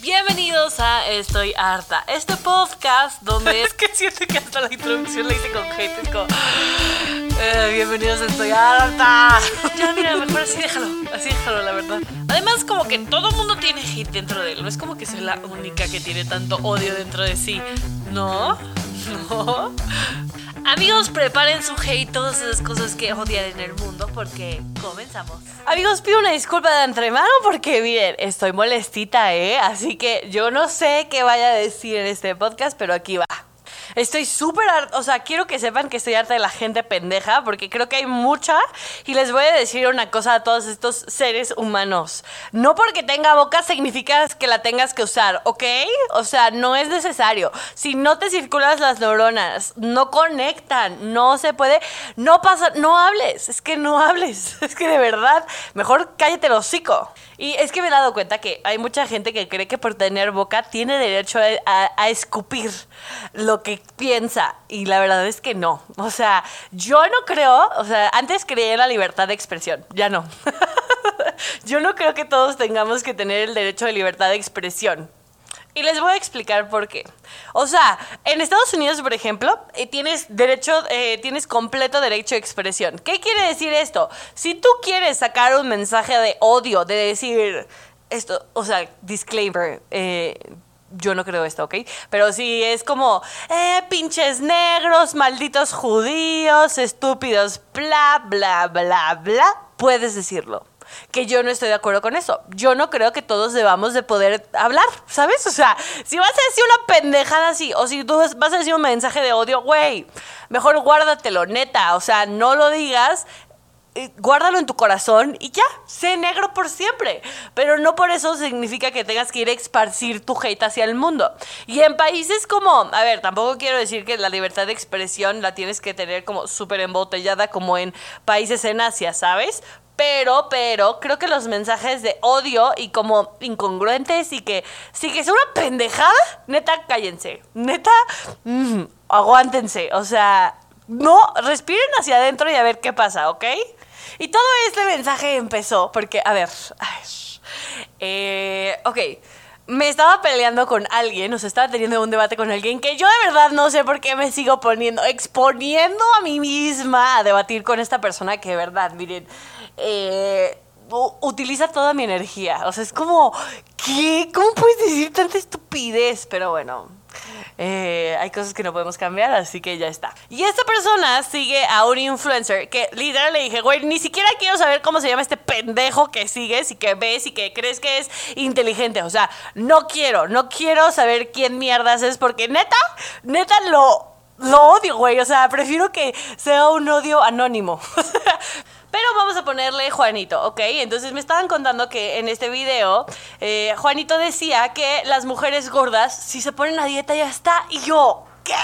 Bienvenidos a Estoy Harta, este podcast donde es que siento que hasta la introducción la hice con hate, es como, eh, bienvenidos a Estoy Harta. Ya, mira, mejor así déjalo, así déjalo, la verdad. Además, como que todo mundo tiene hate dentro de él, no es como que soy la única que tiene tanto odio dentro de sí, ¿no? ¿No? Amigos, preparen su hate, todas esas cosas que odian en el mundo, porque comenzamos. Amigos, pido una disculpa de antemano porque, miren, estoy molestita, ¿eh? Así que yo no sé qué vaya a decir en este podcast, pero aquí va. Estoy súper harta, o sea, quiero que sepan que estoy harta de la gente pendeja, porque creo que hay mucha. Y les voy a decir una cosa a todos estos seres humanos. No porque tenga boca significa que la tengas que usar, ¿ok? O sea, no es necesario. Si no te circulas las neuronas, no conectan, no se puede, no pasa, no hables, es que no hables, es que de verdad, mejor cállate el hocico. Y es que me he dado cuenta que hay mucha gente que cree que por tener boca tiene derecho a, a escupir lo que piensa. Y la verdad es que no. O sea, yo no creo, o sea, antes creía en la libertad de expresión, ya no. yo no creo que todos tengamos que tener el derecho de libertad de expresión. Y les voy a explicar por qué. O sea, en Estados Unidos, por ejemplo, eh, tienes derecho, eh, tienes completo derecho de expresión. ¿Qué quiere decir esto? Si tú quieres sacar un mensaje de odio, de decir esto, o sea, disclaimer, eh, yo no creo esto, ¿ok? Pero sí es como, eh, pinches negros, malditos judíos, estúpidos, bla, bla, bla, bla, puedes decirlo. Que yo no estoy de acuerdo con eso. Yo no creo que todos debamos de poder hablar, ¿sabes? O sea, si vas a decir una pendejada así, o si tú vas a decir un mensaje de odio, güey, mejor guárdatelo, neta. O sea, no lo digas guárdalo en tu corazón y ya, sé negro por siempre. Pero no por eso significa que tengas que ir a esparcir tu hate hacia el mundo. Y en países como, a ver, tampoco quiero decir que la libertad de expresión la tienes que tener como súper embotellada como en países en Asia, ¿sabes? Pero, pero, creo que los mensajes de odio y como incongruentes y que sí que es una pendejada, neta, cállense. Neta, mm, aguántense. O sea, no, respiren hacia adentro y a ver qué pasa, ¿ok? Y todo este mensaje empezó porque, a ver, eh, ok, me estaba peleando con alguien, o sea, estaba teniendo un debate con alguien que yo de verdad no sé por qué me sigo poniendo, exponiendo a mí misma a debatir con esta persona que de verdad, miren, eh, utiliza toda mi energía. O sea, es como, ¿qué? ¿Cómo puedes decir tanta estupidez? Pero bueno, eh, hay cosas que no podemos cambiar, así que ya está. Y esta persona sigue a un influencer que literal le dije, güey, ni siquiera quiero saber cómo se llama este pendejo que sigues y que ves y que crees que es inteligente. O sea, no quiero, no quiero saber quién mierdas es porque neta, neta lo, lo odio, güey. O sea, prefiero que sea un odio anónimo. Pero vamos a ponerle Juanito, ¿ok? Entonces me estaban contando que en este video eh, Juanito decía que las mujeres gordas, si se ponen a dieta ya está, y yo, ¿qué?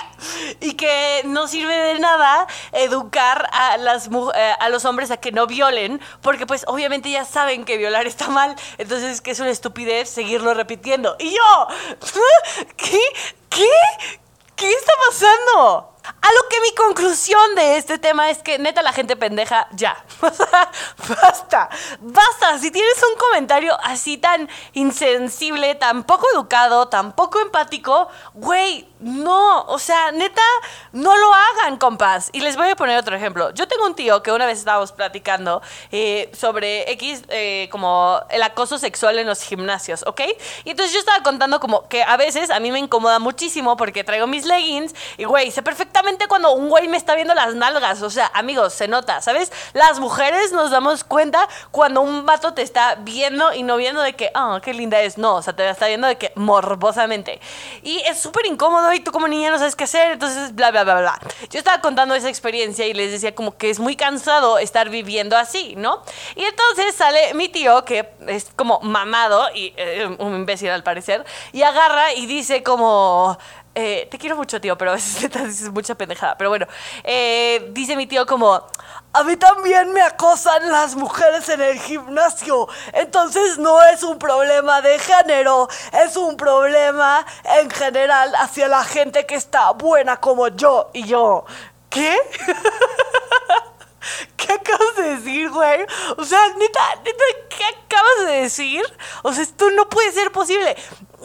Y que no sirve de nada educar eh, a los hombres a que no violen, porque pues obviamente ya saben que violar está mal, entonces que es una estupidez seguirlo repitiendo. Y yo, ¿qué? ¿Qué? ¿Qué está pasando? A lo que mi conclusión de este tema es que neta la gente pendeja, ya. basta, basta. Si tienes un comentario así tan insensible, tan poco educado, tan poco empático, güey, no. O sea, neta, no lo hagan, compas. Y les voy a poner otro ejemplo. Yo tengo un tío que una vez estábamos platicando eh, sobre X, eh, como el acoso sexual en los gimnasios, ¿ok? Y entonces yo estaba contando como que a veces a mí me incomoda muchísimo porque traigo mis leggings y, güey, sé perfectamente cuando un güey me está viendo las nalgas. O sea, amigos, se nota, ¿sabes? Las mujeres nos damos cuenta cuando un vato te está viendo y no viendo de que, ah, qué linda es. No, o sea, te está viendo de que morbosamente. Y es súper incómodo y tú como niña no sabes qué hacer. Entonces, bla, bla, bla, bla. Yo estaba contando esa experiencia y les decía como que es muy cansado estar viviendo así, ¿no? Y entonces sale mi tío, que es como mamado y eh, un imbécil al parecer, y agarra y dice como, eh, te quiero mucho, tío, pero a veces dices mucha pendejada. Pero bueno, eh, dice mi tío como, a mí también me acosan las mujeres en el gimnasio. Entonces no es un problema de género, es un problema en general hacia la gente que está buena como yo. Y yo, ¿qué? ¿Qué ¿qué acabas de decir, güey? O sea, neta, neta, ¿qué acabas de decir? O sea, esto no puede ser posible.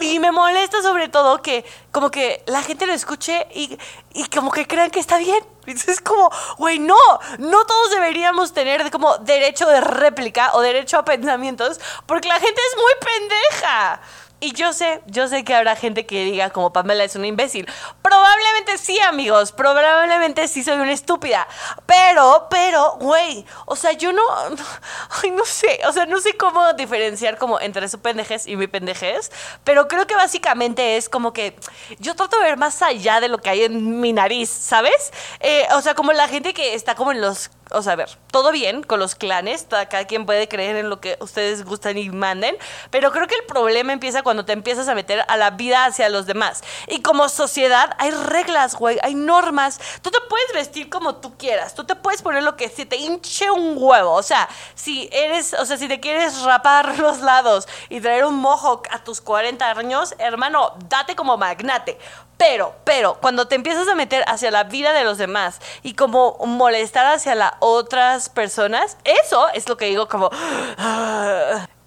Y me molesta sobre todo que como que la gente lo escuche y, y como que crean que está bien. Es como, güey, no, no todos deberíamos tener como derecho de réplica o derecho a pensamientos porque la gente es muy pendeja. Y yo sé, yo sé que habrá gente que diga como Pamela es una imbécil. Probablemente sí, amigos. Probablemente sí soy una estúpida. Pero, pero, güey. O sea, yo no. Ay, no sé. O sea, no sé cómo diferenciar como entre su pendejez y mi pendejez. Pero creo que básicamente es como que yo trato de ver más allá de lo que hay en mi nariz, ¿sabes? Eh, o sea, como la gente que está como en los o sea, a ver, todo bien con los clanes, cada quien puede creer en lo que ustedes gustan y manden, pero creo que el problema empieza cuando te empiezas a meter a la vida hacia los demás. Y como sociedad hay reglas, güey, hay normas. Tú te puedes vestir como tú quieras, tú te puedes poner lo que se te hinche un huevo, o sea, si eres, o sea, si te quieres rapar los lados y traer un mohawk a tus 40 años, hermano, date como magnate. Pero, pero, cuando te empiezas a meter hacia la vida de los demás y como molestar hacia las otras personas, eso es lo que digo como...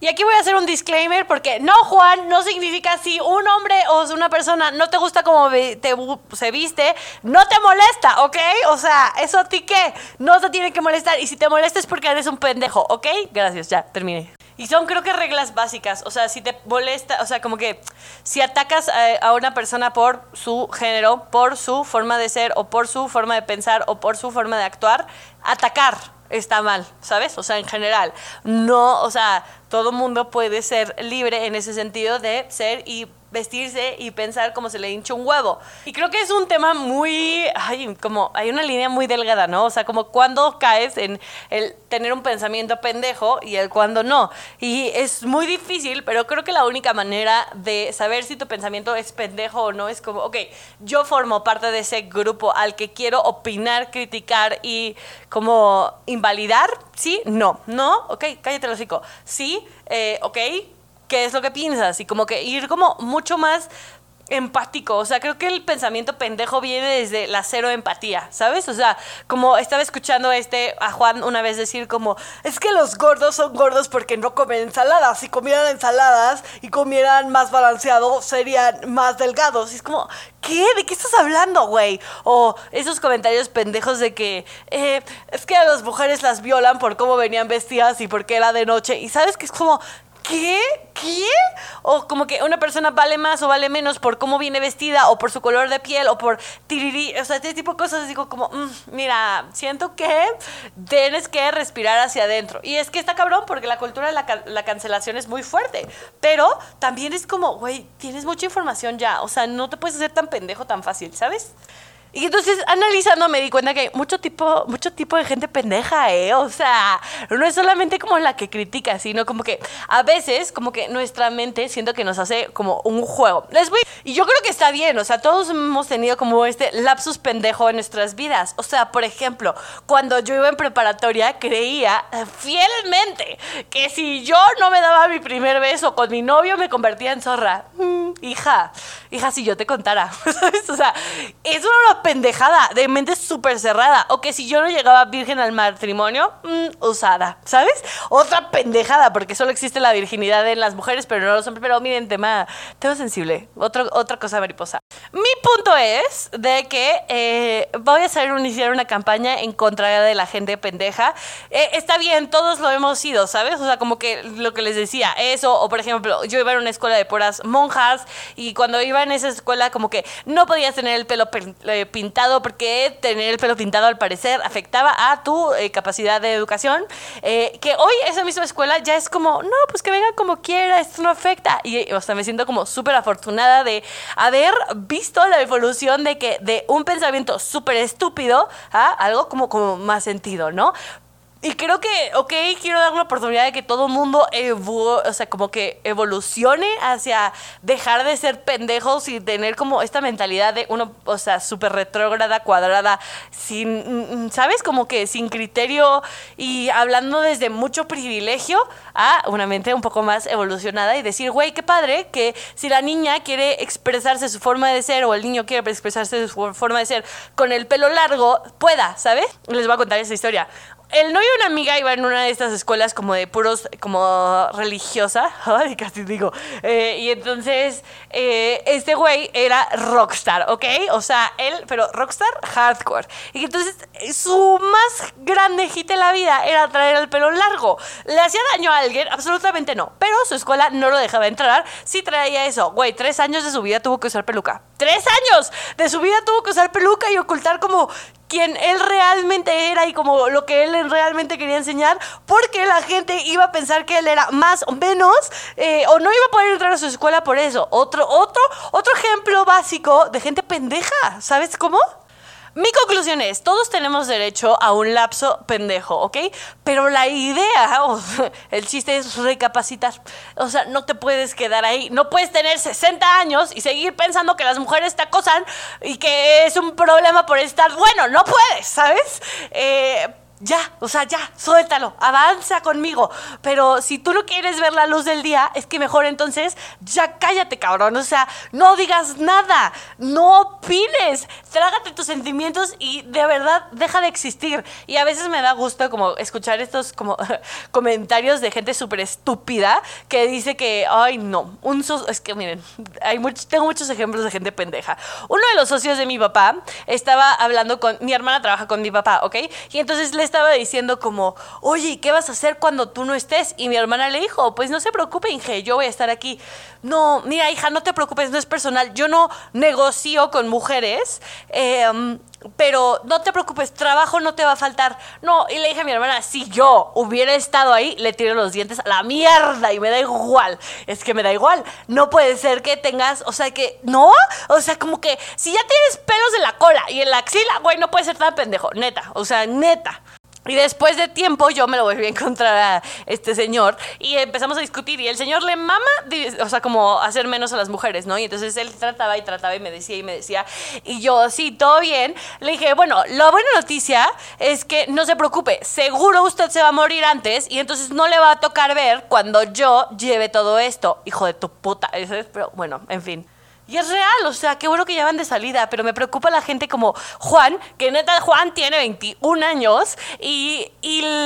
Y aquí voy a hacer un disclaimer porque no, Juan, no significa si un hombre o una persona no te gusta como te, se viste, no te molesta, ¿ok? O sea, ¿eso a ti qué? No te tiene que molestar. Y si te molesta es porque eres un pendejo, ¿ok? Gracias, ya, terminé. Y son creo que reglas básicas, o sea, si te molesta, o sea, como que si atacas a, una persona por su género, por su forma de ser o por su forma de pensar o por su forma de actuar, atacar está mal, ¿sabes? O sea, en general, no, o sea, todo mundo puede ser libre en ese sentido de ser y vestirse y pensar como se le hincha un huevo. Y creo que es un tema muy, ay, como hay una línea muy delgada, ¿no? O sea, como cuando caes en el tener un pensamiento pendejo y el cuando no. Y es muy difícil, pero creo que la única manera de saber si tu pensamiento es pendejo o no es como, ok, yo formo parte de ese grupo al que quiero opinar, criticar y como invalidar, ¿sí? No, no, ok, cállate el hocico. Sí, eh, ok, qué es lo que piensas y como que ir como mucho más empático. O sea, creo que el pensamiento pendejo viene desde la cero empatía, ¿sabes? O sea, como estaba escuchando este a Juan una vez decir como, es que los gordos son gordos porque no comen ensaladas. Si comieran ensaladas y comieran más balanceado, serían más delgados. Y es como, ¿qué? ¿De qué estás hablando, güey? O esos comentarios pendejos de que, eh, es que a las mujeres las violan por cómo venían vestidas y porque era de noche. Y sabes que es como, ¿qué? ¿Qué? O como que una persona vale más o vale menos por cómo viene vestida o por su color de piel o por tiriri, o sea, este tipo de cosas. Digo como, mm, mira, siento que tienes que respirar hacia adentro. Y es que está cabrón porque la cultura de la, la cancelación es muy fuerte. Pero también es como, güey, tienes mucha información ya. O sea, no te puedes hacer tan pendejo tan fácil, ¿sabes? Y entonces, analizando, me di cuenta que mucho tipo, mucho tipo de gente pendeja, ¿eh? O sea, no es solamente como la que critica, sino como que a veces, como que nuestra mente siento que nos hace como un juego. Les voy... Y yo creo que está bien, o sea, todos hemos tenido como este lapsus pendejo en nuestras vidas. O sea, por ejemplo, cuando yo iba en preparatoria, creía fielmente que si yo no me daba mi primer beso con mi novio, me convertía en zorra. Mm, hija, hija, si yo te contara. O sea, es pendejada, de mente súper cerrada. O que si yo no llegaba virgen al matrimonio, mm, usada, ¿sabes? Otra pendejada, porque solo existe la virginidad en las mujeres, pero no los hombres. Pero miren, tema, tema sensible. Otro, otra cosa mariposa. Mi punto es de que eh, voy a hacer iniciar una campaña en contra de la gente pendeja. Eh, está bien, todos lo hemos sido, ¿sabes? O sea, como que lo que les decía, eso, o por ejemplo, yo iba a una escuela de puras monjas y cuando iba en esa escuela como que no podías tener el pelo eh, pintado porque tener el pelo pintado al parecer afectaba a tu eh, capacidad de educación. Eh, que hoy esa misma escuela ya es como, no, pues que venga como quiera, esto no afecta. Y o sea, me siento como súper afortunada de haber visto la evolución de que de un pensamiento súper estúpido a algo como, como más sentido, ¿no? Y creo que, ok, quiero dar una oportunidad de que todo el mundo, o sea, como que evolucione hacia dejar de ser pendejos y tener como esta mentalidad de uno, o sea, súper retrógrada, cuadrada, sin, ¿sabes? Como que sin criterio y hablando desde mucho privilegio a una mente un poco más evolucionada y decir, güey, qué padre que si la niña quiere expresarse su forma de ser o el niño quiere expresarse su forma de ser con el pelo largo, pueda, ¿sabes? Les voy a contar esa historia el novio de una amiga iba en una de estas escuelas como de puros, como religiosa, ay, casi digo, eh, y entonces eh, este güey era rockstar, ¿ok? O sea, él, pero rockstar hardcore. Y entonces su más grande hit en la vida era traer el pelo largo. ¿Le hacía daño a alguien? Absolutamente no, pero su escuela no lo dejaba entrar si traía eso. Güey, tres años de su vida tuvo que usar peluca. ¡Tres años! De su vida tuvo que usar peluca y ocultar como quien él realmente era y como lo que él realmente quería enseñar, porque la gente iba a pensar que él era más o menos, eh, o no iba a poder entrar a su escuela por eso. Otro, otro, otro ejemplo básico de gente pendeja, ¿sabes cómo? Mi conclusión es, todos tenemos derecho a un lapso pendejo, ¿ok? Pero la idea, el chiste es recapacitar. O sea, no te puedes quedar ahí. No puedes tener 60 años y seguir pensando que las mujeres te acosan y que es un problema por estar bueno. No puedes, ¿sabes? Eh, ya, o sea, ya, suéltalo, avanza conmigo. Pero si tú no quieres ver la luz del día, es que mejor entonces ya cállate, cabrón. O sea, no digas nada, no opines, trágate tus sentimientos y de verdad deja de existir. Y a veces me da gusto como escuchar estos como comentarios de gente súper estúpida que dice que, ay, no, un es que miren, hay tengo muchos ejemplos de gente pendeja. Uno de los socios de mi papá estaba hablando con, mi hermana trabaja con mi papá, ¿ok? Y entonces les estaba diciendo como, oye, ¿qué vas a hacer cuando tú no estés? Y mi hermana le dijo, pues no se preocupe, Inge, yo voy a estar aquí. No, mira, hija, no te preocupes, no es personal. Yo no negocio con mujeres. Eh, pero no te preocupes, trabajo no te va a faltar. No, y le dije a mi hermana, si yo hubiera estado ahí, le tiro los dientes a la mierda y me da igual. Es que me da igual. No puede ser que tengas, o sea, que, ¿no? O sea, como que si ya tienes pelos en la cola y en la axila, güey, no puede ser tan pendejo, neta, o sea, neta. Y después de tiempo yo me lo volví a encontrar a este señor y empezamos a discutir y el señor le mama, o sea, como hacer menos a las mujeres, ¿no? Y entonces él trataba y trataba y me decía y me decía y yo, sí, todo bien. Le dije, bueno, la buena noticia es que no se preocupe, seguro usted se va a morir antes y entonces no le va a tocar ver cuando yo lleve todo esto. Hijo de tu puta, pero bueno, en fin. Y es real, o sea, qué bueno que ya van de salida, pero me preocupa la gente como Juan, que neta Juan tiene 21 años, y,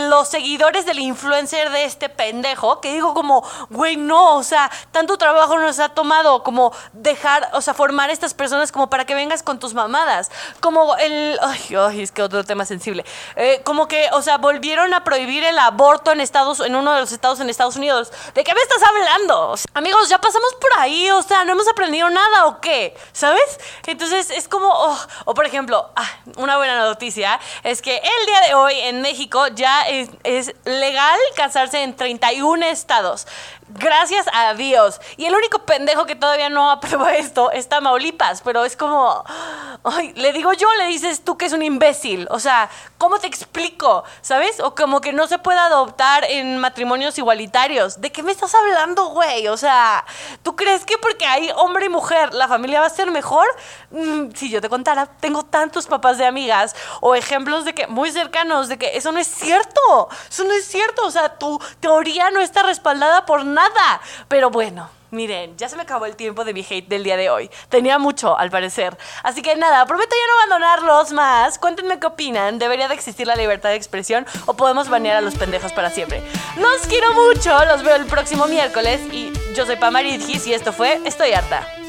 los seguidores del influencer de este pendejo, que digo como, güey, no, o sea, tanto trabajo nos ha tomado como dejar, o sea, formar estas personas como para que vengas con tus mamadas. Como el, ay, ay es que otro tema sensible. Eh, como que, o sea, volvieron a prohibir el aborto en Estados, en uno de los estados en Estados Unidos. ¿De qué me estás hablando? amigos, ya pasamos por ahí, o sea, no hemos aprendido nada o qué? ¿Sabes? Entonces es como, oh, o por ejemplo, ah, una buena noticia es que el día de hoy en México ya es, es legal casarse en 31 estados. Gracias a Dios. Y el único pendejo que todavía no aprueba esto es Tamaulipas, pero es como, ay, le digo yo, le dices tú que es un imbécil. O sea, ¿cómo te explico? ¿Sabes? O como que no se puede adoptar en matrimonios igualitarios. ¿De qué me estás hablando, güey? O sea, ¿tú crees que porque hay hombre y mujer la familia va a ser mejor? Mm, si yo te contara, tengo tantos papás de amigas o ejemplos de que muy cercanos de que eso no es cierto. Eso no es cierto. O sea, tu teoría no está respaldada por nada. Pero bueno, miren, ya se me acabó el tiempo de mi hate del día de hoy. Tenía mucho, al parecer. Así que nada, prometo ya no abandonarlos más. Cuéntenme qué opinan. ¿Debería de existir la libertad de expresión o podemos banear a los pendejos para siempre? Los quiero mucho, los veo el próximo miércoles y yo soy Pamaridgis y esto fue Estoy harta.